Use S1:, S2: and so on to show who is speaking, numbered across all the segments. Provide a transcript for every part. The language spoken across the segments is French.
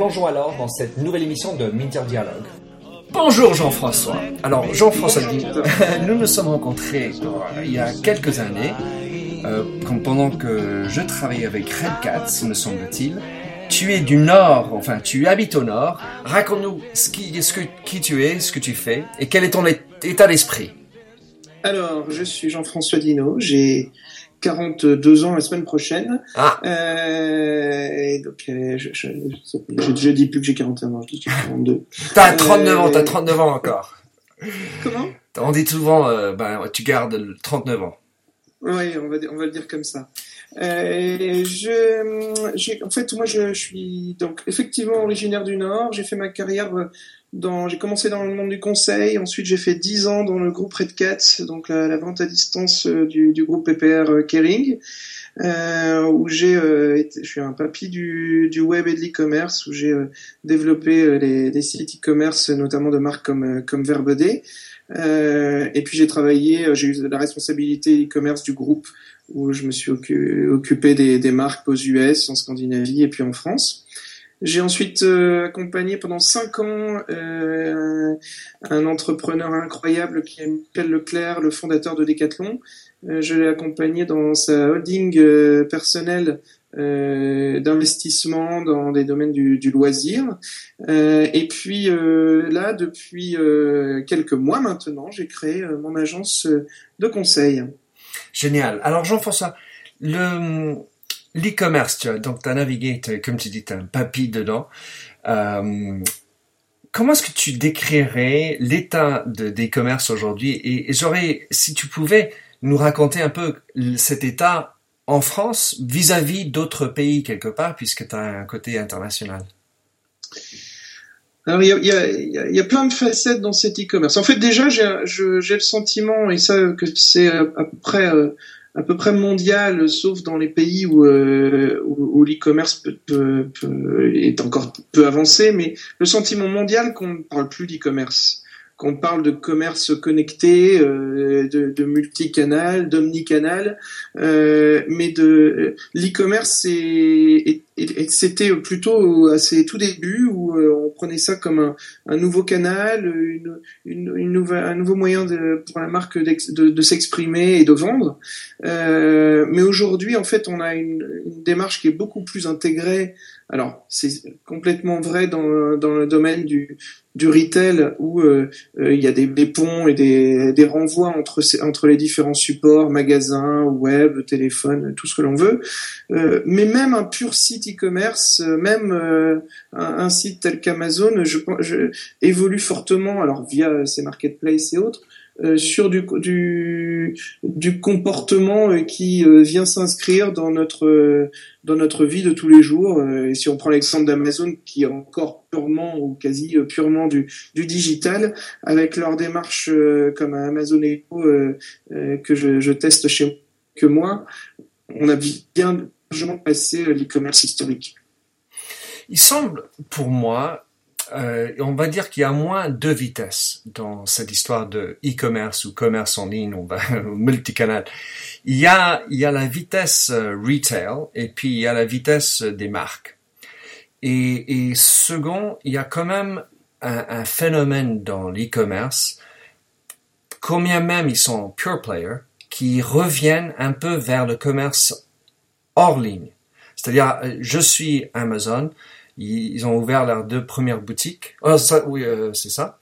S1: Plongeons alors dans cette nouvelle émission de Minter Dialogue.
S2: Bonjour Jean-François. Alors Jean-François, nous nous sommes rencontrés euh, il y a quelques années, euh, pendant que je travaillais avec Red Cat, me semble-t-il. Tu es du Nord, enfin tu habites au Nord. Raconte-nous ce qui, ce que, qui tu es, ce que tu fais et quel est ton état d'esprit?
S3: Alors, je suis Jean-François Dino, j'ai 42 ans la semaine prochaine.
S2: Ah.
S3: Euh, et donc, euh, je, je, je, je, dis plus que j'ai 41 ans, je dis que j'ai 42.
S2: T'as 39 ans, t'as 39 ans encore.
S3: Comment?
S2: On dit souvent, euh, ben, tu gardes 39 ans.
S3: Oui, on va, on va le dire comme ça. Euh, je, j'ai, en fait, moi, je, je, suis donc effectivement originaire du Nord. J'ai fait ma carrière dans, j'ai commencé dans le monde du conseil. Ensuite, j'ai fait 10 ans dans le groupe Red Cat, donc la, la vente à distance du, du groupe PPR euh, Kering, euh, où j'ai, euh, je suis un papy du, du web et de l'e-commerce, où j'ai euh, développé les, les, sites e-commerce, notamment de marques comme comme Verbed. et puis j'ai travaillé, j'ai eu la responsabilité e-commerce du groupe où je me suis occupé des, des, marques aux US, en Scandinavie et puis en France. J'ai ensuite euh, accompagné pendant cinq ans euh, un entrepreneur incroyable qui est Michel Leclerc, le fondateur de Decathlon. Euh, je l'ai accompagné dans sa holding euh, personnelle d'investissement dans des domaines du, du loisir. et puis là, depuis quelques mois maintenant, j'ai créé mon agence de conseil.
S2: Génial. Alors Jean-François, le l'e-commerce, tu vois, donc as navigué, comme tu dis, as un papy dedans. Euh, comment est-ce que tu décrirais l'état de, des commerces aujourd'hui? Et, j'aurais, si tu pouvais nous raconter un peu cet état en France vis-à-vis d'autres pays quelque part, puisque tu as un côté international.
S3: Alors il y a, y, a, y a, plein de facettes dans cet e-commerce. En fait déjà j'ai le sentiment et ça que c'est à peu près euh, à peu près mondial, sauf dans les pays où, euh, l'e-commerce est encore peu avancé, mais le sentiment mondial qu'on ne parle plus d'e-commerce qu'on parle de commerce connecté, euh, de, de multicanal, d'omnicanal, euh, mais de l'e-commerce, c'était plutôt à ses tout débuts où euh, on prenait ça comme un, un nouveau canal, une, une, un nouveau moyen de, pour la marque de, s'exprimer et de vendre. Euh, mais aujourd'hui, en fait, on a une, démarche qui est beaucoup plus intégrée. Alors, c'est complètement vrai dans, dans le domaine du, du retail où euh, euh, il y a des, des, ponts et des, des renvois entre, entre les différents supports, magasins, web, téléphone, tout ce que l'on veut. Euh, mais même un pur site e-commerce, euh, même euh, un, un, site tel qu'Amazon, je, je, évolue fortement, alors via ces marketplaces et autres, sur du, du, du comportement euh, qui euh, vient s'inscrire dans notre dans notre vie de tous les jours. et si on prend l'exemple d'Amazon qui est encore purement ou quasi purement du, du digital, avec leur démarche comme Amazon Echo que je, je, teste chez que moi, on a bien largement passé l'e-commerce historique.
S2: Il semble pour moi euh, on va dire qu'il y a moins de vitesses dans cette histoire de e-commerce ou commerce en ligne, va multicanal. Il y a il y a la vitesse euh, retail et puis il y a la vitesse des marques. Et, et second, il y a quand même un, un phénomène dans l'e-commerce, combien même ils sont pure player, qui reviennent un peu vers le commerce hors ligne. C'est-à-dire, euh, je suis Amazon, ils ont ouvert leurs deux premières boutiques. Oh, ça, oui, euh, c'est ça.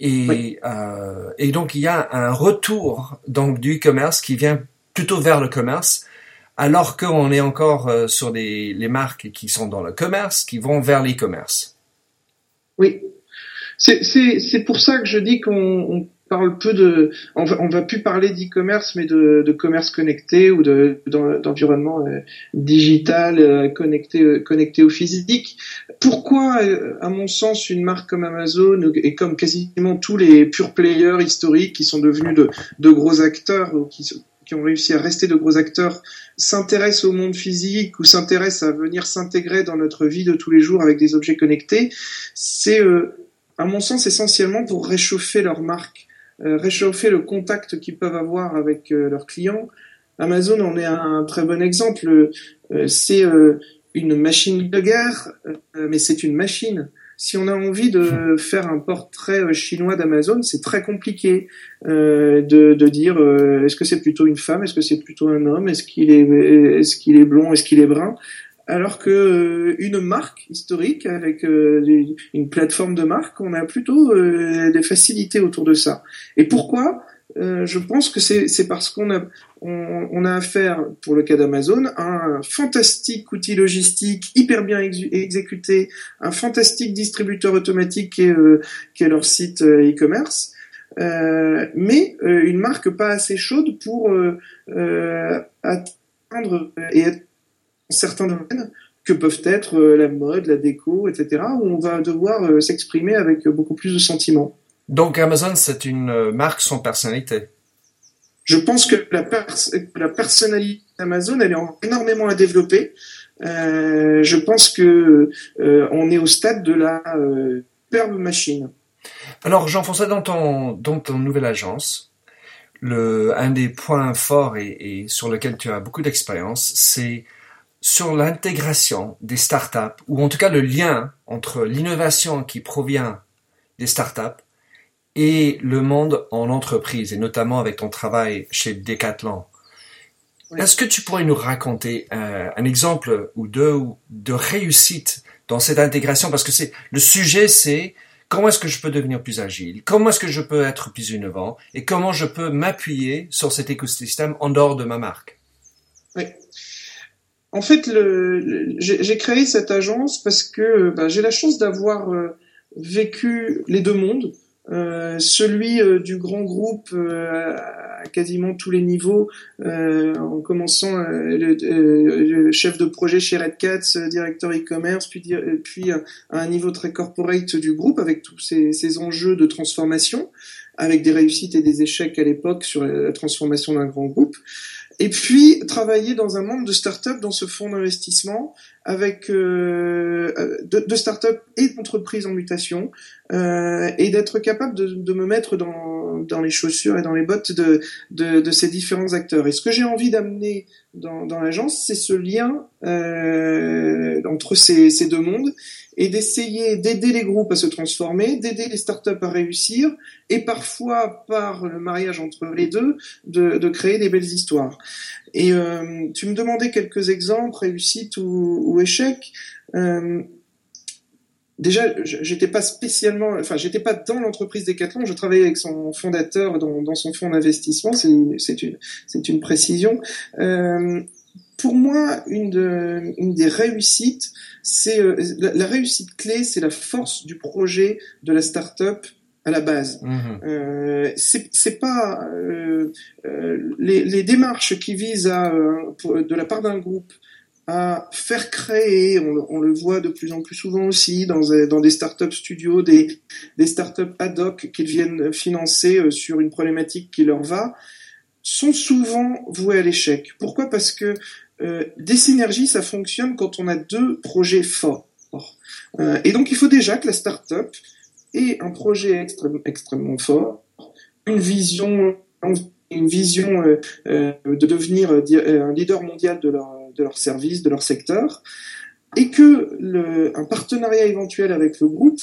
S2: Et, oui. euh, et donc il y a un retour donc du commerce qui vient plutôt vers le commerce, alors qu'on est encore euh, sur des, les marques qui sont dans le commerce, qui vont vers l'e-commerce.
S3: Oui, c'est pour ça que je dis qu'on parle peu de, on va, va plus parler d'e-commerce, mais de, commerce connecté ou de d'environnement euh, digital euh, connecté euh, connecté au physique. Pourquoi, à mon sens, une marque comme Amazon et comme quasiment tous les pure players historiques qui sont devenus de, gros acteurs ou qui ont réussi à rester de gros acteurs s'intéressent au monde physique ou s'intéressent à venir s'intégrer dans notre vie de tous les jours avec des objets connectés, c'est à mon sens essentiellement pour réchauffer leur marque réchauffer le contact qu'ils peuvent avoir avec euh, leurs clients. Amazon en est un très bon exemple. Euh, c'est une machine de guerre, mais c'est une machine. Si on a envie de faire un portrait chinois d'Amazon, c'est très compliqué de, de, dire est-ce que c'est plutôt une femme, est-ce que c'est plutôt un homme, est-ce qu'il est, est-ce qu'il est blond, est-ce qu'il est brun alors que euh, une marque historique avec euh, une plateforme de marque, on a plutôt euh, des facilités autour de ça. Et pourquoi? Je pense que c'est parce qu'on a on, a affaire, pour le cas d'Amazon, un fantastique outil logistique hyper bien exécuté, un fantastique distributeur automatique qui est, qui est leur site e-commerce. mais une marque pas assez chaude pour atteindre et être certains domaines que peuvent être euh, la mode, la déco, etc., où on va devoir euh, s'exprimer avec beaucoup plus de sentiments.
S2: Donc Amazon, c'est une euh, marque sans personnalité.
S3: Je pense que la, la personnalité d'Amazon, elle est énormément à développer. je pense que on est au stade de la superbe machine.
S2: Alors Jean-François, dans ton, dans ton nouvelle agence, le, un des points forts et, et sur lequel tu as beaucoup d'expérience, c'est sur l'intégration des startups, ou en tout cas le lien entre l'innovation qui provient des startups et le monde en entreprise, et notamment avec ton travail chez Decathlon. Est-ce que tu pourrais nous raconter un, un, exemple ou deux de réussite dans cette intégration? Parce que c'est le sujet, c'est comment est-ce que je peux devenir plus agile? Comment est-ce que je peux être plus innovant? Et comment je peux m'appuyer sur cet écosystème en dehors de ma marque?
S3: Oui. En fait, le, j'ai créé cette agence parce que bah, j'ai la chance d'avoir euh, vécu les deux mondes. Euh, celui euh, du grand groupe à quasiment tous les niveaux, en commençant le, chef de projet chez Red Cats, directeur e-commerce, puis, puis à un niveau très corporate du groupe avec tous ces, ces enjeux de transformation, avec des réussites et des échecs à l'époque sur la transformation d'un grand groupe. Et puis travailler dans un monde de start-up dans ce fonds d'investissement avec euh, de, de start-up et d'entreprises en mutation euh, et d'être capable de, de, me mettre dans, dans les chaussures et dans les bottes de, de, de ces différents acteurs. Et ce que j'ai envie d'amener dans, dans l'agence, c'est ce lien euh, entre ces, ces deux mondes et d'essayer d'aider les groupes à se transformer, d'aider les startups à réussir, et parfois par le mariage entre les deux, de, de créer des belles histoires. Et euh, tu me demandais quelques exemples, réussites ou, ou échecs. Euh, déjà, j'étais pas spécialement, enfin, j'étais pas dans l'entreprise Decathlon. Je travaillais avec son fondateur dans, dans son fonds d'investissement. C'est une, c'est une précision. Euh, pour moi, une, de, une des réussites, c'est euh, la, réussite clé, c'est la force du projet de la start-up à la base. Mmh. Euh, c'est pas euh, euh, les, les, démarches qui visent à, de la part d'un groupe, à faire créer, on, on, le voit de plus en plus souvent aussi dans, dans des startups studios, des, des startups ad hoc qu'ils viennent financer sur une problématique qui leur va, sont souvent voués à l'échec. Pourquoi? Parce que euh, des synergies, ça fonctionne quand on a deux projets forts. Euh, et donc, il faut déjà que la start-up ait un projet extrêmement fort, une vision, une vision euh, de devenir un leader mondial de leur, service, de leur secteur, et que un partenariat éventuel avec le groupe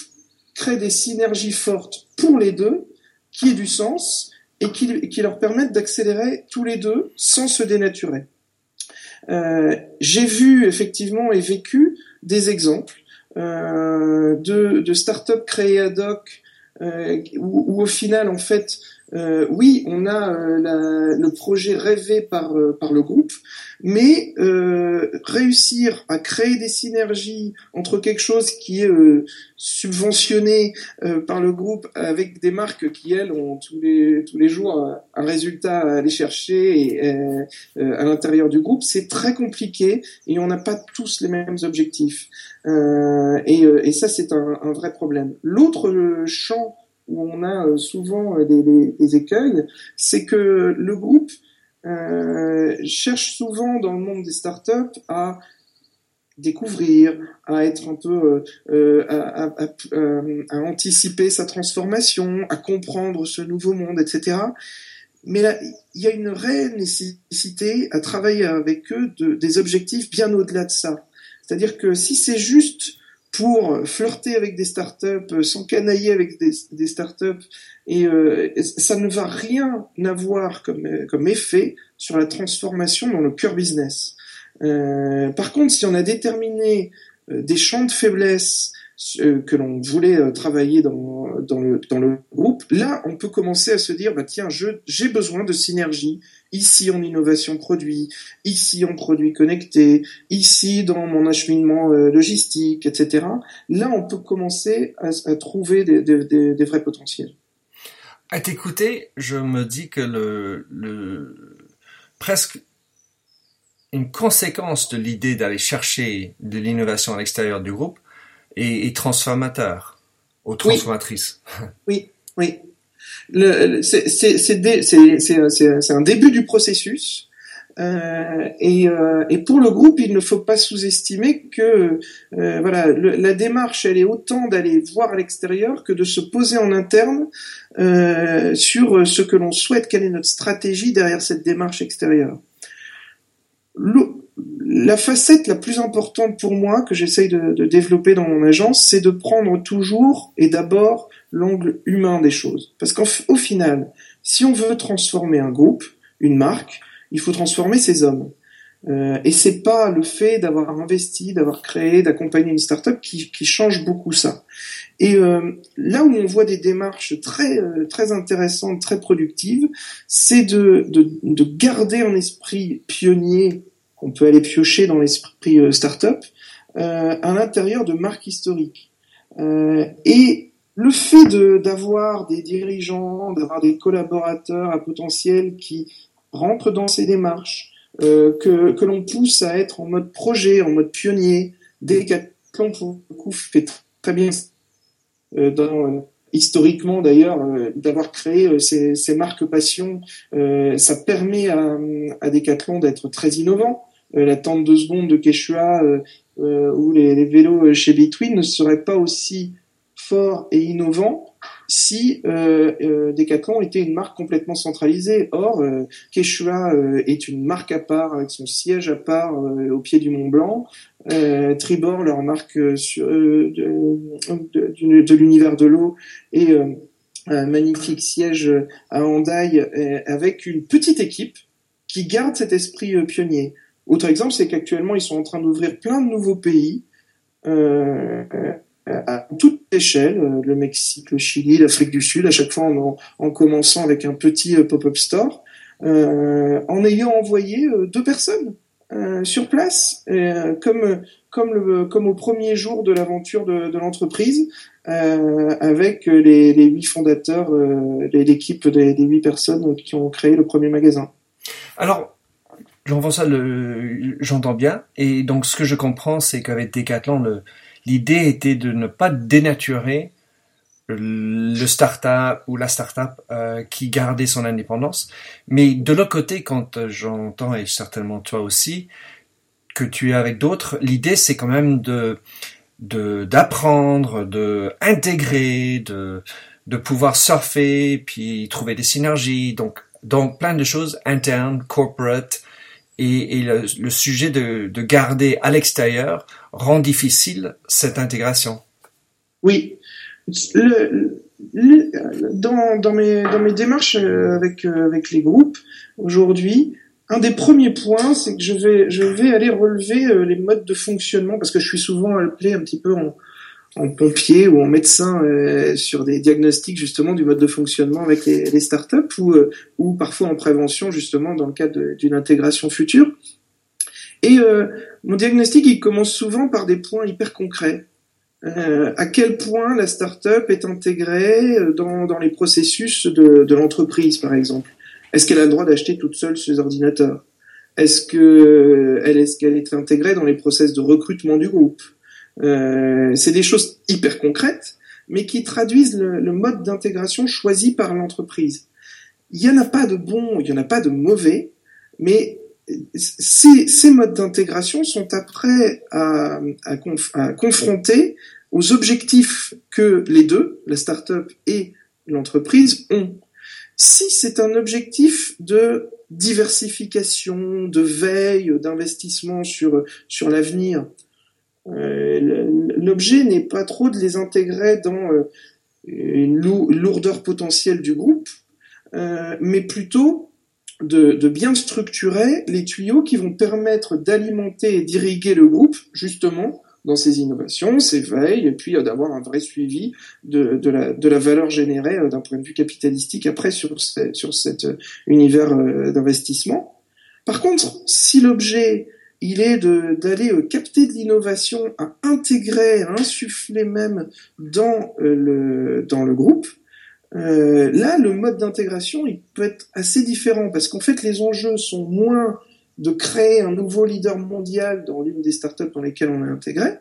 S3: crée des synergies fortes pour les deux, qui aient du sens et qui, leur permettent d'accélérer tous les deux sans se dénaturer. Euh, j'ai vu effectivement et vécu des exemples euh, de, de start-up créées ad hoc euh, où, au final en fait euh, oui, on a euh, la, le projet rêvé par, euh, par le groupe, mais réussir à créer des synergies entre quelque chose qui est subventionné par le groupe avec des marques qui, elles, ont tous les, tous les jours un résultat à aller chercher et, à l'intérieur du groupe, c'est très compliqué et on n'a pas tous les mêmes objectifs. Et, et, ça, c'est un, un vrai problème. L'autre champ où on a euh, souvent euh, des, écueils, c'est que le groupe euh, cherche souvent dans le monde des startups à découvrir, à être un peu, à, anticiper sa transformation, à comprendre ce nouveau monde, etc. Mais là, il y a une réelle nécessité à travailler avec eux de, des objectifs bien au-delà de ça. C'est-à-dire que si c'est juste pour flirter avec des startups, euh, s'encanailler avec des, startups, et euh, ça ne va rien avoir comme, euh, comme effet sur la transformation dans le cœur business. Euh, par contre, si on a déterminé des champs de faiblesse que l'on voulait travailler dans, dans, le, dans le groupe, là, on peut commencer à se dire, bah tiens, j'ai besoin de synergie, ici en innovation produit, ici en produits connectés, ici dans mon acheminement euh, logistique, etc. Là, on peut commencer à, trouver des, vrais potentiels.
S2: À t'écouter, je me dis que le, presque une conséquence de l'idée d'aller chercher de l'innovation à l'extérieur du groupe est, transformateur ou transformatrice.
S3: Oui, oui c'est un début du processus. Euh, et, euh, et, pour le groupe, il ne faut pas sous-estimer que euh, voilà, la démarche, elle est autant d'aller voir à l'extérieur que de se poser en interne euh, sur ce que l'on souhaite, quelle est notre stratégie derrière cette démarche extérieure. La facette la plus importante pour moi que j'essaye de, de développer dans mon agence, c'est de prendre toujours et d'abord l'angle humain des choses. Parce qu'au final, si on veut transformer un groupe, une marque, il faut transformer ses hommes. Euh, et c'est pas le fait d'avoir investi, d'avoir créé, d'accompagner une startup qui, qui change beaucoup ça. Et euh, là où on voit des démarches très euh, très intéressantes, très productives, c'est de, de, de, garder un esprit pionnier qu'on peut aller piocher dans l'esprit euh, startup euh, à l'intérieur de marques historiques. et le fait d'avoir des dirigeants, d'avoir des collaborateurs à potentiel qui rentrent dans ces démarches, euh, que, l'on pousse à être en mode projet, en mode pionnier, Decathlon pour le coup fait très bien euh, euh, historiquement d'ailleurs d'avoir créé ces, ces, marques passion, ça permet à, à Decathlon d'être très innovant. La tente de secondes de Quechua ou les, vélos chez Between ne seraient pas aussi fort et innovant si euh, euh, Decathlon était une marque complètement centralisée. Or, euh, Quechua euh, est une marque à part, avec son siège à part au pied du Mont Blanc. Tribord, leur marque sur, de l'univers de l'eau, et un magnifique siège à Hendaye avec une petite équipe qui garde cet esprit pionnier. Autre exemple, c'est qu'actuellement, ils sont en train d'ouvrir plein de nouveaux pays. Euh, à toute échelle, euh, le Mexique, le Chili, l'Afrique du Sud, à chaque fois en, en commençant avec un petit euh, pop-up store, euh, en ayant envoyé deux personnes sur place, comme comme le comme au premier jour de l'aventure de, de l'entreprise, avec les, les, huit fondateurs, l'équipe des, des huit personnes qui ont créé le premier magasin.
S2: Alors, Jean-François, j'entends bien. Et donc, ce que je comprends, c'est qu'avec Decathlon, L'idée était de ne pas dénaturer le startup ou la startup euh, qui gardait son indépendance. Mais de l'autre côté, quand j'entends, et certainement toi aussi, que tu es avec d'autres, l'idée c'est quand même de d'apprendre, de, intégrer, de de pouvoir surfer, puis trouver des synergies. Donc donc plein de choses internes, corporate, et, le, sujet de, garder à l'extérieur rend difficile cette intégration.
S3: Oui. dans, mes, démarches euh, avec, euh, avec les groupes, aujourd'hui, un des premiers points, c'est que je vais, je vais aller relever euh, les modes de fonctionnement, parce que je suis souvent appelé un petit peu en, en pompier ou en médecin euh, sur des diagnostics justement du mode de fonctionnement avec les, startups ou, euh, ou parfois en prévention justement dans le cadre d'une intégration future. Et euh, mon diagnostic, il commence souvent par des points hyper concrets. à quel point la startup est intégrée dans, les processus de, l'entreprise, par exemple? Est-ce qu'elle a le droit d'acheter toute seule ses ordinateurs? Est-ce que elle est, qu'elle est intégrée dans les process de recrutement du groupe? Euh, c'est des choses hyper concrètes, mais qui traduisent le, mode d'intégration choisi par l'entreprise. Il n'y en a pas de bon, il n'y en a pas de mauvais, mais ces, ces modes d'intégration sont après à, à, à, confronter aux objectifs que les deux, la start-up et l'entreprise, ont. Si c'est un objectif de diversification, de veille, d'investissement sur, sur l'avenir, l'objet n'est pas trop de les intégrer dans euh, une lourdeur potentielle du groupe, euh, mais plutôt de, de, bien structurer les tuyaux qui vont permettre d'alimenter et d'irriguer le groupe, justement, dans ses innovations, ses veilles, et puis d'avoir un vrai suivi de, de, la, de la valeur générée d'un point de vue capitalistique après sur, sur cet univers d'investissement. Par contre, si l'objet il est d'aller euh, capter de l'innovation, à intégrer, à insuffler même dans euh, le, dans le groupe. Euh, là, le mode d'intégration, il peut être assez différent parce qu'en fait, les enjeux sont moins de créer un nouveau leader mondial dans l'une des startups dans lesquelles on est intégré,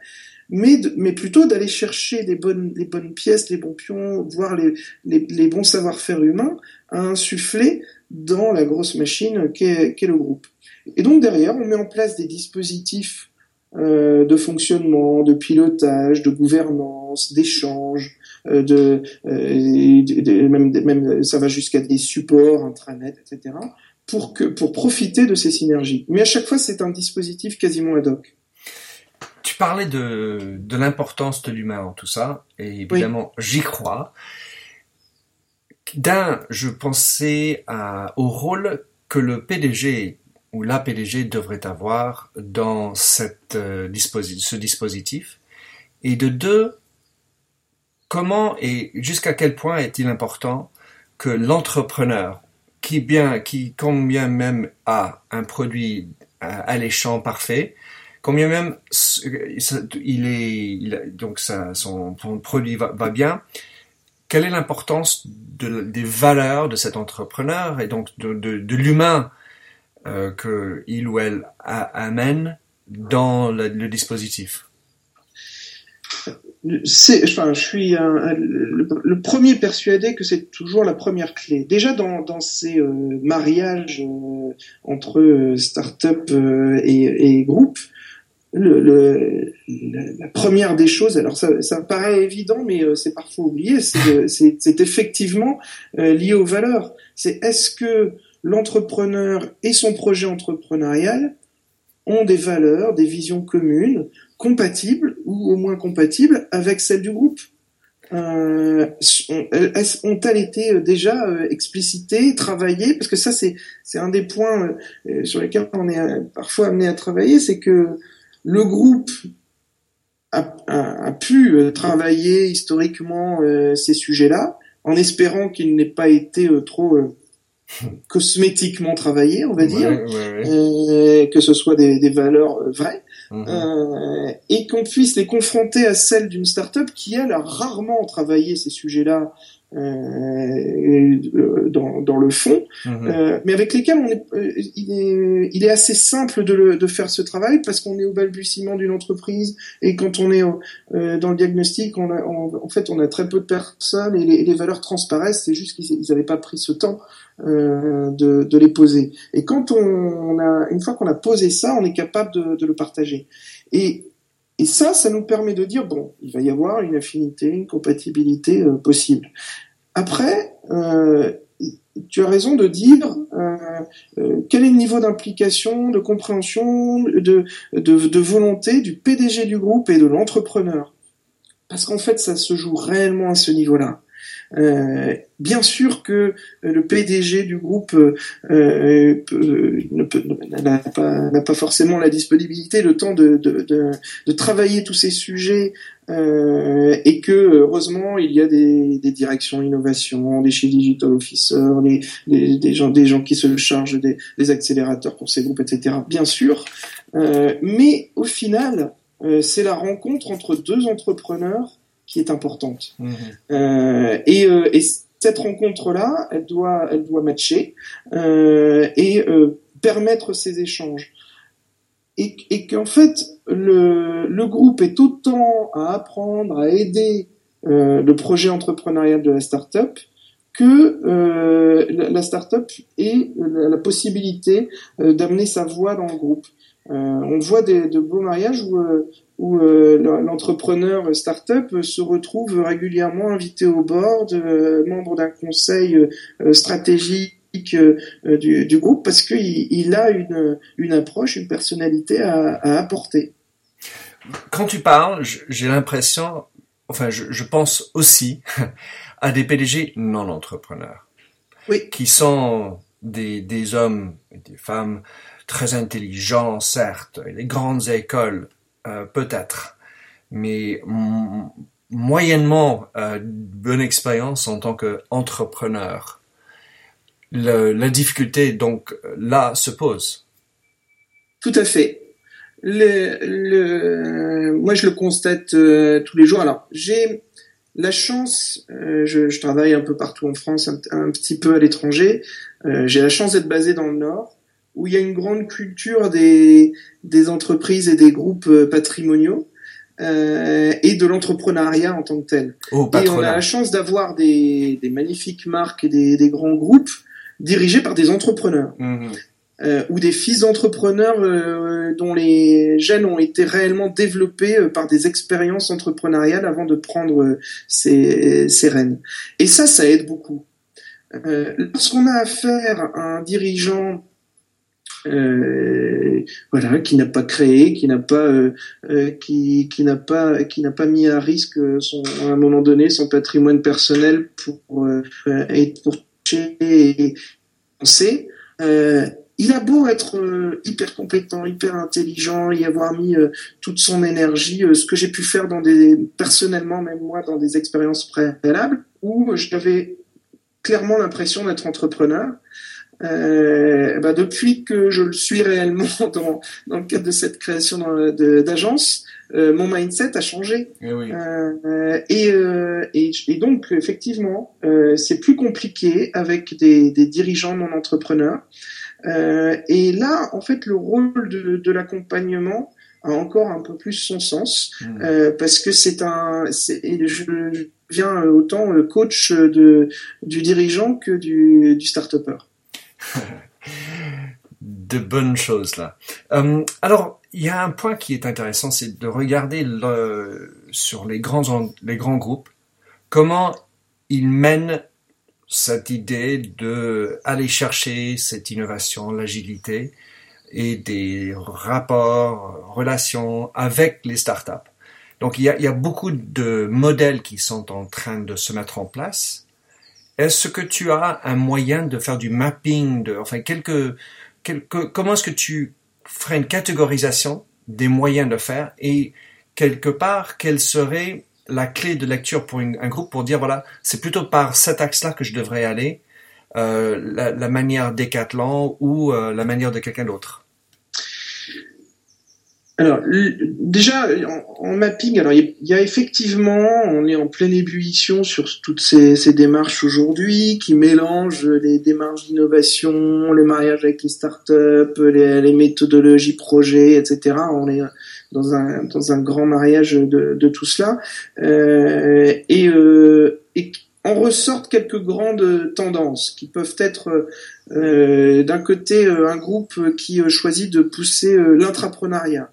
S3: mais, mais plutôt d'aller chercher les bonnes, les bonnes pièces, les bons pions, voire les, les, les bons savoir-faire humains à insuffler dans la grosse machine qu'est le groupe. Et donc derrière, on met en place des dispositifs euh, de fonctionnement, de pilotage, de gouvernance, d'échange, euh, de, euh, même, même ça va jusqu'à des supports intranet, etc. pour que pour profiter de ces synergies. Mais à chaque fois, c'est un dispositif quasiment ad hoc.
S2: Tu parlais de, de l'importance de l'humain dans tout ça, et évidemment, j'y crois. D'un, je pensais à, au rôle que le PDG ou la PDG devrait avoir dans cette, euh, ce dispositif. Et de deux, comment et jusqu'à quel point est-il important que l'entrepreneur, qui bien, qui combien même a un produit alléchant parfait, combien même il est, donc ça, son, produit va, bien, quelle est l'importance de, des valeurs de cet entrepreneur et donc de, l'humain euh, que il ou elle amène dans le, dispositif?
S3: Enfin, je suis le, premier persuadé que c'est toujours la première clé. Déjà dans, ces euh, mariages euh, entre start-up et, et groupe, le, le, la première des choses, alors ça, ça paraît évident, mais c'est parfois oublié, c'est effectivement lié aux valeurs. C'est est-ce que l'entrepreneur et son projet entrepreneurial ont des valeurs, des visions communes, compatibles ou au moins compatibles avec celles du groupe? Euh, ont-elles été euh, déjà euh, explicitées, travaillées? Parce que ça, c'est un des points euh, sur lesquels on est parfois amené à travailler, c'est que le groupe a, a, a pu travailler historiquement ces sujets-là, en espérant qu'il n'ait pas été trop cosmétiquement travaillé, on va dire, euh, que ce soit des, des valeurs euh, vraies, mhm. euh, et qu'on puisse les confronter à celles d'une start-up qui, elle, a rarement travaillé ces sujets-là euh, dans, dans, le fond, euh, mais avec lesquels on est, il, est, il est assez simple de, le, de faire ce travail parce qu'on est au balbutiement d'une entreprise et quand on est dans le diagnostic, on a, en fait, on a très peu de personnes et les, les valeurs transparaissent. C'est juste qu'ils n'avaient pas pris ce temps euh, de, de, les poser. Et quand on, a, une fois qu'on a posé ça, on est capable de, de le partager. Et, et ça, ça nous permet de dire bon, il va y avoir une affinité, une compatibilité euh, possible. Après, euh, tu as raison de dire euh, quel est le niveau d'implication, de compréhension, de, volonté du PDG du groupe et de l'entrepreneur? Parce qu'en fait, ça se joue réellement à ce niveau-là. Euh, bien sûr que euh, le PDG du groupe euh, n'a pas, pas, forcément la disponibilité, le temps de, de, de, de travailler tous ces sujets euh, et que heureusement il y a des, des directions innovation, des chief digital officers, des, des, des, gens, des gens qui se chargent des, des accélérateurs pour ces groupes, etc. Bien sûr, euh, mais au final, euh, c'est la rencontre entre deux entrepreneurs qui est importante.
S2: Mhm.
S3: Euh, et, euh, et cette rencontre-là, elle doit, elle doit matcher euh, et permettre ces échanges. Et, et qu'en fait, le, le groupe est autant à apprendre, à aider le projet entrepreneurial de la start-up que euh, la, la start-up ait la, la possibilité euh, d'amener sa voix dans le groupe. Euh, on voit des, de beaux mariages où, euh, où euh, l'entrepreneur start-up se retrouve régulièrement invité au board, membre d'un conseil stratégique du, du groupe parce qu'il il a une, une approche, une personnalité à, à apporter.
S2: Quand tu parles, j'ai l'impression, enfin, je, je pense aussi à des PDG non entrepreneurs.
S3: Oui.
S2: Qui sont des, des hommes et des femmes très intelligents, certes, les grandes écoles, euh, peut-être, mais moyennement euh, bonne expérience en tant qu'entrepreneur. La difficulté, donc, là, se pose.
S3: Tout à fait. Moi, je le constate euh, tous les jours. Alors, j'ai la chance, je, travaille un peu partout en France, un, petit peu à l'étranger. J'ai la chance d'être basé dans le Nord, où il y a une grande culture des, des entreprises et des groupes euh, patrimoniaux euh, et de l'entrepreneuriat en tant que tel.
S2: Au
S3: Et on a la chance d'avoir des, des magnifiques marques et des, des grands groupes dirigés par des entrepreneurs
S2: Mhm.
S3: euh, ou des fils d'entrepreneurs euh, dont les gènes ont été réellement développés euh, par des expériences entrepreneuriales avant de prendre euh, ces, ces rênes. Et ça, ça aide beaucoup. Euh, Lorsqu'on a affaire à un dirigeant euh, voilà, qui n'a pas créé, qui n'a pas, euh, euh, qui, qui n'a pas, qui n'a pas mis à risque son, à un moment donné son patrimoine personnel pour euh, euh, pour toucher et penser. Euh, il a beau être hyper compétent, hyper intelligent, y avoir mis toute son énergie, ce que j'ai pu faire dans des personnellement même moi dans des expériences préalables où j'avais clairement l'impression d'être entrepreneur. Euh, bah, depuis que je le suis réellement dans, dans le cadre de cette création d'agence, euh, mon mindset a changé.
S2: Eh oui.
S3: Euh, et, euh, et, et donc, effectivement, euh, c'est plus compliqué avec des, des dirigeants non entrepreneurs. Euh, et là, en fait, le rôle de, de l'accompagnement a encore un peu plus son sens
S2: Mhm.
S3: euh, parce que c'est un, je, je viens autant coach de du dirigeant que du, du start-upper.
S2: De bonnes choses là. Euh, alors, il y a un point qui est intéressant, c'est de regarder sur les grands, les grands groupes comment ils mènent cette idée de aller chercher cette innovation, l'agilité et des rapports, relations avec les startups. Donc il y a beaucoup de modèles qui sont en train de se mettre en place. Est-ce que tu as un moyen de faire du mapping, enfin quelques, quelques comment est-ce que tu ferais une catégorisation des moyens de faire et quelque part quelle serait la clé de lecture pour un groupe pour dire voilà c'est plutôt par cet axe-là que je devrais aller, euh, la, la manière Décathlon ou euh, la manière de quelqu'un d'autre?
S3: Alors déjà en, mapping, alors il y, a- effectivement, on est en pleine ébullition sur toutes ces, démarches aujourd'hui qui mélangent les démarches d'innovation, le mariage avec les startups, les, les méthodologies projets, etc. On est dans un dans un grand mariage de, de tout cela Euh, et, euh, et en ressortent quelques grandes tendances qui peuvent être euh, d'un côté euh, un groupe qui euh, choisit de pousser euh, l'intrapreneuriat.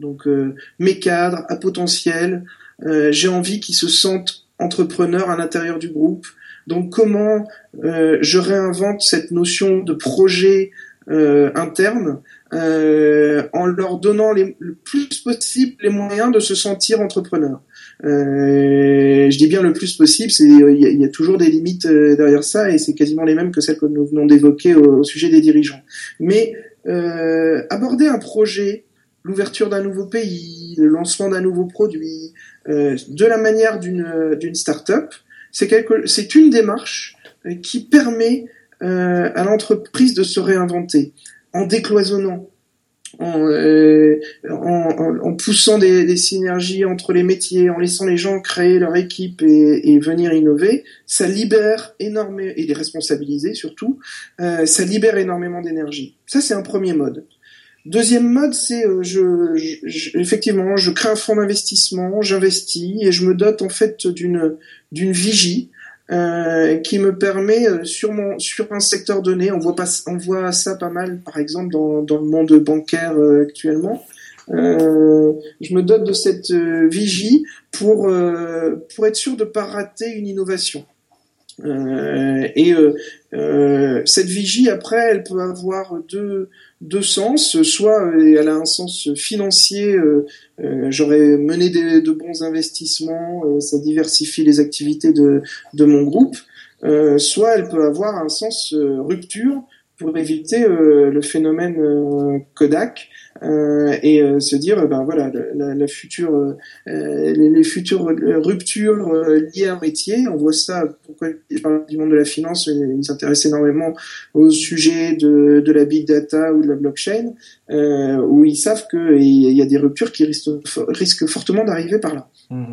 S3: Donc euh, mes cadres à potentiel, euh, j'ai envie qu'ils se sentent entrepreneurs à l'intérieur du groupe. Donc comment euh, je réinvente cette notion de projet interne euh, en leur donnant les, le plus possible les moyens de se sentir entrepreneur. Euh, je dis bien le plus possible, c'est il y, a- toujours des limites derrière ça et c'est quasiment les mêmes que celles que nous venons d'évoquer au, au sujet des dirigeants. Mais euh, aborder un projet l'ouverture d'un nouveau pays, le lancement d'un nouveau produit, de la manière d'une d'une start-up, c'est une démarche qui permet à l'entreprise de se réinventer en décloisonnant, euh, en, poussant des, synergies entre les métiers, en laissant les gens créer leur équipe et, venir innover, ça libère énormément, et les responsabiliser surtout, euh, ça libère énormément d'énergie. Ça, c'est un premier mode. Deuxième mode, c'est euh, effectivement, je crée un fonds d'investissement, j'investis et je me dote en fait d'une d'une vigie euh, qui me permet euh, sur mon sur un secteur donné, on voit pas on voit ça pas mal par exemple dans dans le monde bancaire actuellement. je me dote de cette vigie pour pour être sûr de pas rater une innovation. et cette vigie après, elle peut avoir deux deux sens. Soit elle a un sens financier, euh, euh, j'aurais mené de bons investissements, euh, ça diversifie les activités de, de mon groupe. soit elle peut avoir un sens rupture pour éviter le phénomène Kodak euh, et euh, se dire ben voilà la, la future euh, les, futures ruptures liées à un métier on voit ça pourquoi je parle du monde de la finance ils s'intéressent énormément au sujet de, de la big data ou de la blockchain où ils savent qu'il y a des ruptures qui risquent, risquent fortement d'arriver par là mmh.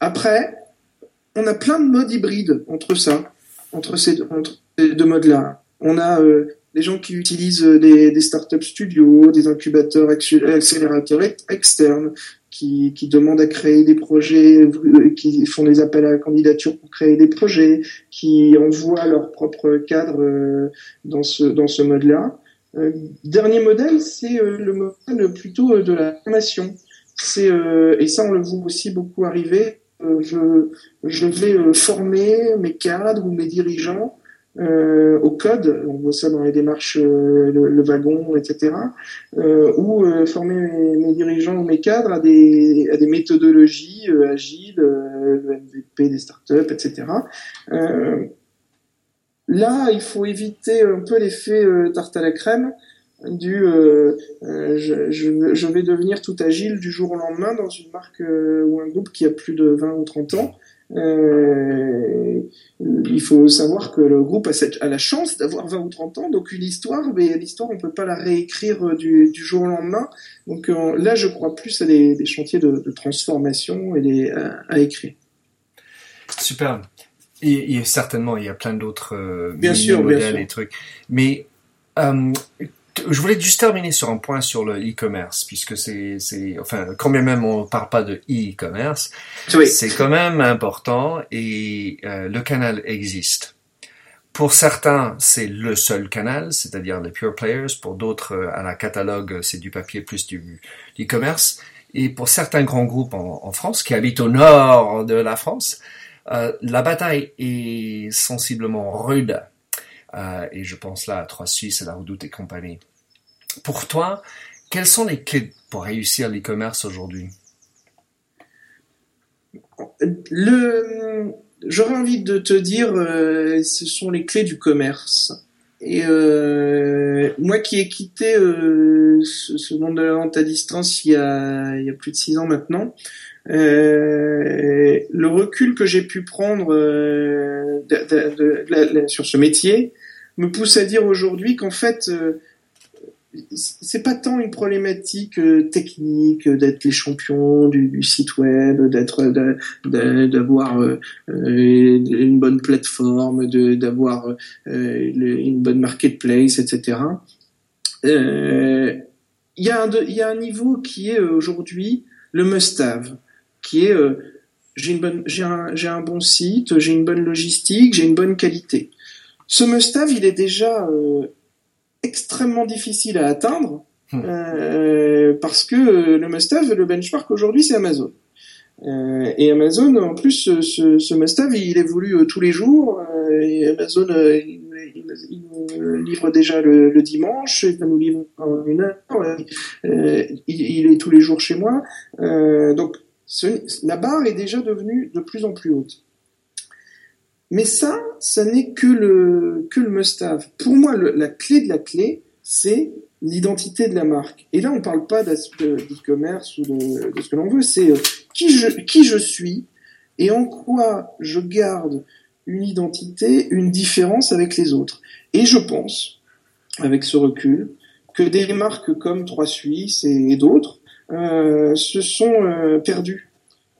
S3: après on a plein de modes hybrides entre ça entre ces, entre ces deux modes là on a des gens qui utilisent euh, des, des startups studios, des incubateurs accélérateurs externes, qui, demandent à créer des projets, euh, qui font des appels à la candidature pour créer des projets, qui envoient leur propre cadre euh, dans ce, dans ce mode-là. dernier modèle, c'est le modèle plutôt de la formation. C'est et ça on le voit aussi beaucoup arriver. je vais former mes cadres ou mes dirigeants euh, au code, on voit ça dans les démarches, euh, le, wagon, etc., euh, ou euh, former mes, dirigeants ou mes cadres à des, à des méthodologies agiles, le MVP des startups, etc. là, il faut éviter un peu l'effet tarte à la crème du je, je, je, vais devenir tout agile du jour au lendemain dans une marque ou un groupe qui a plus de 20 ou 30 ans. Euh, il faut savoir que le groupe a, cette, a la chance d'avoir 20 ou 30 ans, donc une histoire, mais l'histoire, on peut pas la réécrire du, du jour au lendemain. Donc euh, là, je crois plus à des, des chantiers de, de, transformation et à, à écrire.
S2: Super. Et, et, certainement, il y a plein d'autres euh, bien sûr, modèles et trucs. Mais euh, je voulais juste terminer sur un point sur le e-commerce, puisque c'est, c'est, enfin, quand même on parle pas de e-commerce, c'est quand même important et euh, le canal existe. Pour certains, c'est le seul canal, c'est-à-dire les pure players. Pour d'autres, euh, à la catalogue, c'est du papier plus du e-commerce. Et pour certains grands groupes en, en, France, qui habitent au nord de la France, euh, la bataille est sensiblement rude. Euh, et je pense là à Trois Suisses, à la Redoute et compagnie. Pour toi, quelles sont les clés pour réussir l'e-commerce aujourd'hui?
S3: J'aurais envie de te dire, euh, ce sont les clés du commerce. Et euh, moi qui ai quitté ce, monde de la vente à distance il y a, plus de six ans maintenant, le recul que j'ai pu prendre sur ce métier me pousse à dire aujourd'hui qu'en fait c'est pas tant une problématique euh, technique d'être les champions du, site web, d'être d'avoir euh, euh, une bonne plateforme, d'avoir une bonne marketplace, etc. Il y, a un niveau qui est aujourd'hui le must-have, qui est j'ai un bon site, j'ai une bonne logistique, j'ai une bonne qualité. Ce must-have, il est déjà extrêmement difficile à atteindre hmm. euh, parce que euh, le must-have, le benchmark aujourd'hui, c'est Amazon. Euh, et Amazon, en plus, ce, ce must-have, il évolue tous les jours. et Amazon, il, il, livre déjà le, dimanche, il nous livrer en une heure. il, il, est tous les jours chez moi. donc, la barre est déjà devenue de plus en plus haute. Mais ça, ça n'est que le que le must-have. Pour moi, la clé de la clé, c'est l'identité de la marque. Et là, on parle pas d'e-commerce ou de, de, ce que l'on veut, c'est euh, qui je, qui je suis et en quoi je garde une identité, une différence avec les autres. Et je pense, avec ce recul, que des marques comme Trois Suisses et, d'autres euh, se sont euh, perdues.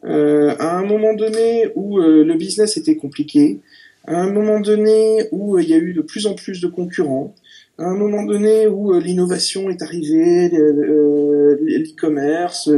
S3: Euh, à un moment donné où euh, le business était compliqué, à un moment donné où il y a eu de plus en plus de concurrents, à un moment donné où euh, l'innovation est arrivée, euh, l'e-commerce,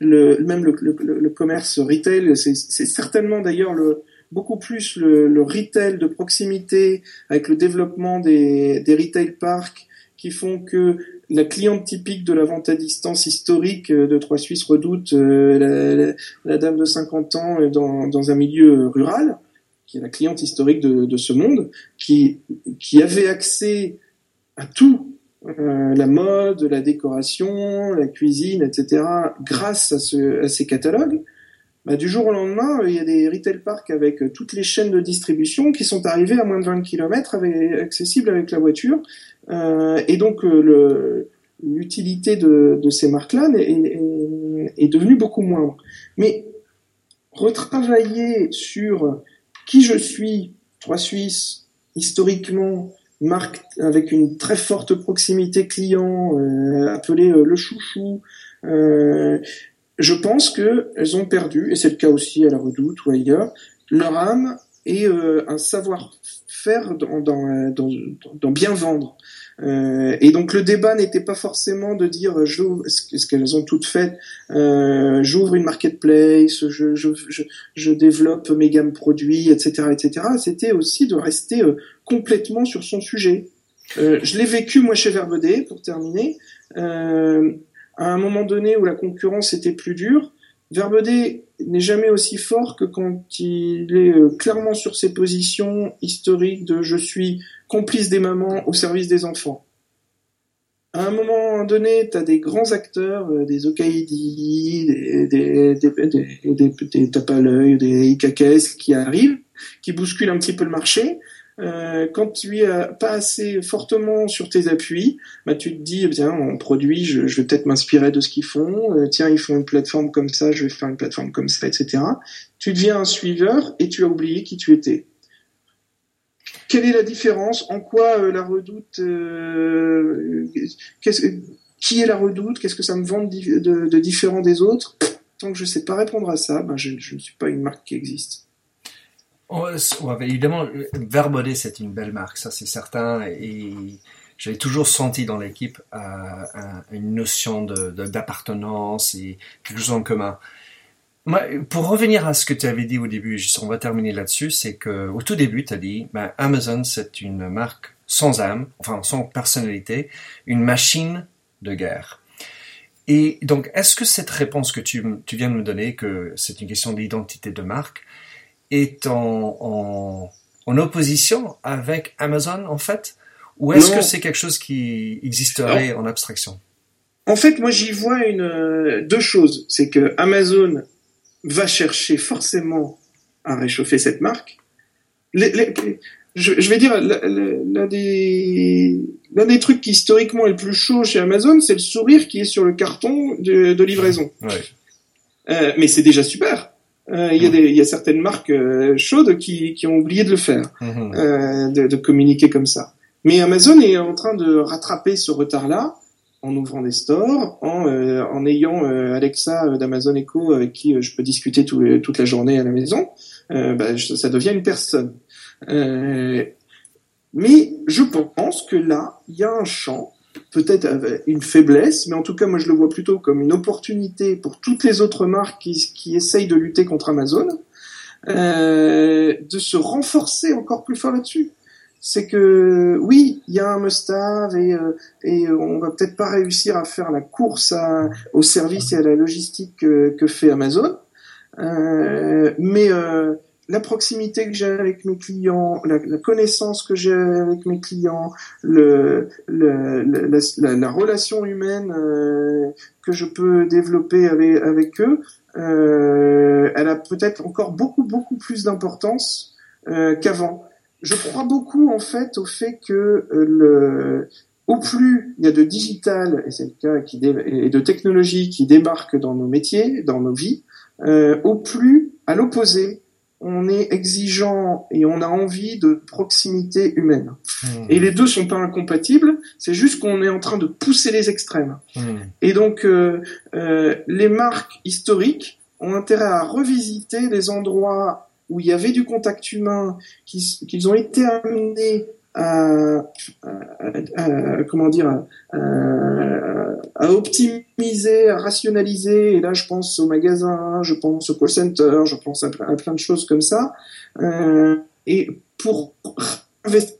S3: le, même le, le, commerce retail, c'est certainement d'ailleurs le beaucoup plus le, retail de proximité avec le développement des, des retail parks qui font que la cliente typique de la vente à distance historique euh, de Trois Suisses redoute la, la, dame de 50 ans dans, dans un milieu rural, qui est la cliente historique de, ce monde, qui, qui avait accès à tout, euh, la mode, la décoration, la cuisine, etc., grâce à, ce, à ces catalogues, bah, du jour au lendemain, il y a des retail parks avec toutes les chaînes de distribution qui sont arrivées à moins de 20 km, avec, accessibles avec la voiture. Euh, et donc, euh, l'utilité de, de, ces marques-là est, est, est, devenue beaucoup moindre. Mais retravailler sur qui je suis, Trois Suisses, historiquement, marque avec une très forte proximité client, euh, appelée euh, le chouchou. Euh, je pense que elles ont perdu, et c'est le cas aussi à la Redoute ou ailleurs, leur âme et un savoir-faire dans, dans, dans, dans, bien vendre. Euh, et donc le débat n'était pas forcément de dire ce qu'elles ont toutes fait, euh, j'ouvre une marketplace, je, je, je, je, développe mes gammes produits, etc., etc. C'était aussi de rester euh, complètement sur son sujet. Euh, je l'ai vécu moi chez Verbaudet pour terminer. Euh, à un moment donné où la concurrence était plus dure, Verbaudet n'est jamais aussi fort que quand il est clairement sur ses positions historiques de je suis complice des mamans au service des enfants. À un moment donné, tu as des grands acteurs, euh, des Okaidi, des, des, des, des, l'œil, des qui arrivent, qui bousculent un petit peu le marché. Euh, quand tu es pas assez fortement sur tes appuis, bah, tu te dis, bien, on produit, je, vais peut-être m'inspirer de ce qu'ils font. Euh, tiens, ils font une plateforme comme ça, je vais faire une plateforme comme ça, etc. Tu deviens un suiveur et tu as oublié qui tu étais. Quelle est la différence? En quoi euh, la redoute euh, Qui est la redoute? Qu'est-ce que ça me vend de, différent des autres? Tant que je ne sais pas répondre à ça, ben je, ne suis pas une marque qui existe.
S2: Oh, évidemment, Verbaudet, c'est une belle marque, ça c'est certain. Et j'avais toujours senti dans l'équipe euh, une notion d'appartenance et quelque chose en commun pour revenir à ce que tu avais dit au début, on va terminer là-dessus, c'est que au tout début, tu as dit, ben, Amazon, c'est une marque sans âme, enfin sans personnalité, une machine de guerre. Et donc, est-ce que cette réponse que tu, tu, viens de me donner, que c'est une question d'identité de marque, est en, en, en, opposition avec Amazon, en fait Ou est-ce que c'est quelque chose qui existerait en abstraction?
S3: En fait, moi, j'y vois une, deux choses. C'est que Amazon va chercher forcément à réchauffer cette marque. Les, je, je, vais dire, l'un des, des trucs qui historiquement est le plus chaud chez Amazon, c'est le sourire qui est sur le carton de, de livraison. Ouais. Euh, mais c'est déjà super. Euh, il y, a des, y a certaines marques euh, chaudes qui, qui ont oublié de le faire, mhm. euh, de, de communiquer comme ça. Mais Amazon est en train de rattraper ce retard-là en ouvrant des stores, en, euh, en ayant euh, Alexa d'Amazon Echo avec qui je peux discuter tout, toute la journée à la maison, bah, ça devient une personne. mais je pense que là, il y a un champ, peut-être une faiblesse, mais en tout cas, moi je le vois plutôt comme une opportunité pour toutes les autres marques qui, essayent de lutter contre Amazon, de se renforcer encore plus fort là-dessus. C'est que oui, il y a un must-have et, euh, et on va peut-être pas réussir à faire la course au service et à la logistique que, fait Amazon, euh, mais euh, la proximité que j'ai avec mes clients, la, connaissance que j'ai avec mes clients, le, le la, la, relation humaine euh, que je peux développer avec, avec eux, euh, elle a peut-être encore beaucoup beaucoup plus d'importance qu'avant. Je crois beaucoup en fait au fait que euh, le au plus il y a de digital, et c'est le cas, et de technologie qui débarquent dans nos métiers, dans nos vies, euh, au plus, à l'opposé, on est exigeant et on a envie de proximité humaine. Et les deux sont pas incompatibles, c'est juste qu'on est en train de pousser les extrêmes. Hmm. Et donc, euh, euh, les marques historiques ont intérêt à revisiter les endroits où il y avait du contact humain, qu'ils ont été amenés à, comment dire à, optimiser, à rationaliser. Et là, je pense au magasin, je pense au call center, je pense à, plein de choses comme ça. Euh, et pour investir,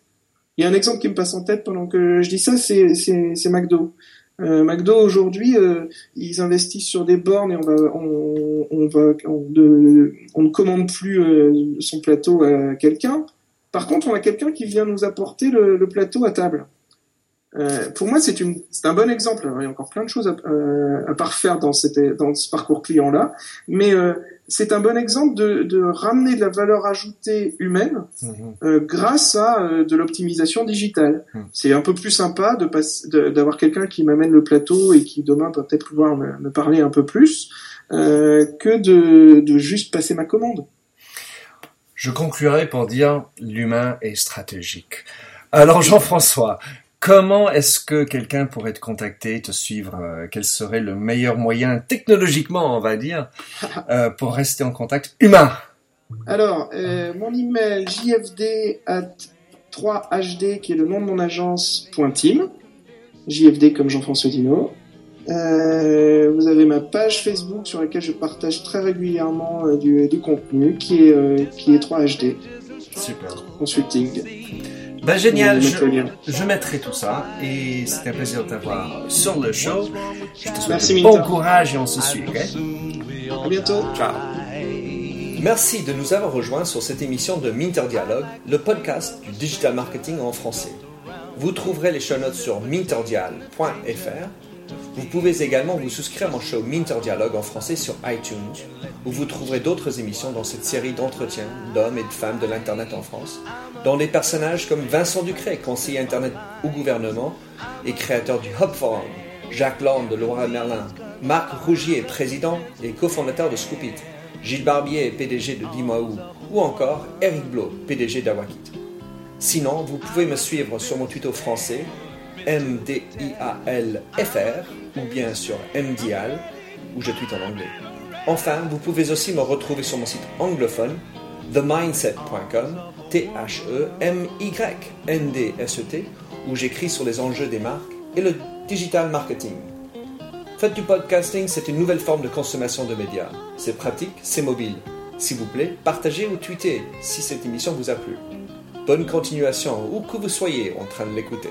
S3: il y a un exemple qui me passe en tête pendant que je dis ça, c'est McDo. Euh, McDo aujourd'hui, euh, ils investissent sur des bornes et on va, on, on va, on, ne commande plus euh, son plateau à quelqu'un. Par contre, on a quelqu'un qui vient nous apporter le, plateau à table. Euh, pour moi, c'est un bon exemple. il y a encore plein de choses à, euh, à parfaire dans, cette, dans ce parcours client-là, mais euh, c'est un bon exemple de, de, ramener de la valeur ajoutée humaine mhm. euh, grâce à euh, de l'optimisation digitale. Mhm. C'est un peu plus sympa d'avoir quelqu'un qui m'amène le plateau et qui demain peut peut-être pouvoir me, me, parler un peu plus que de, de juste passer ma commande.
S4: Je conclurai pour dire l'humain est stratégique. Alors Jean-François, comment est-ce que quelqu'un pourrait te contacter, te suivre euh, Quel serait le meilleur moyen technologiquement, on va dire, euh, pour rester en contact humain?
S3: Alors, euh, mon email jfd at 3hd qui est le nom de mon agence .team, jfd comme Jean-François Dino. Euh, vous avez ma page Facebook sur laquelle je partage très régulièrement euh, du, du, contenu qui est, euh, qui est 3HD.
S4: Super.
S3: Consulting.
S4: Ben génial, je, je, mettrai tout ça et c'était un plaisir de t'avoir sur le show. Je te souhaite Merci, bon courage et on se suit. Okay?
S3: À bientôt.
S4: Ciao.
S2: Merci de nous avoir rejoints sur cette émission de Minter Dialogue, le podcast du digital marketing en français. Vous trouverez les show notes sur minterdial.fr vous pouvez également vous souscrire à mon show Minter Dialogue en français sur iTunes, où vous trouverez d'autres émissions dans cette série d'entretiens d'hommes et de femmes de l'Internet en France, dont des personnages comme Vincent Ducret, conseiller Internet au gouvernement et créateur du Hub Forum, Jacques Land de Laura Merlin, Marc Rougier, président et cofondateur de Scoopit, Gilles Barbier, PDG de Dimaou, ou encore Eric Blo, PDG d'Awakit. Sinon, vous pouvez me suivre sur mon Twitter français M-D-I-A-L-F-R ou bien sur MDIAL où je tweete en anglais. Enfin, vous pouvez aussi me retrouver sur mon site anglophone themindset.com T-H-E-M-Y-N-D-S-E-T où j'écris sur les enjeux des marques et le digital marketing. Faites du podcasting, c'est une nouvelle forme de consommation de médias. C'est pratique, c'est mobile. S'il vous plaît, partagez ou tweetez si cette émission vous a plu. Bonne continuation où que vous soyez en train de l'écouter.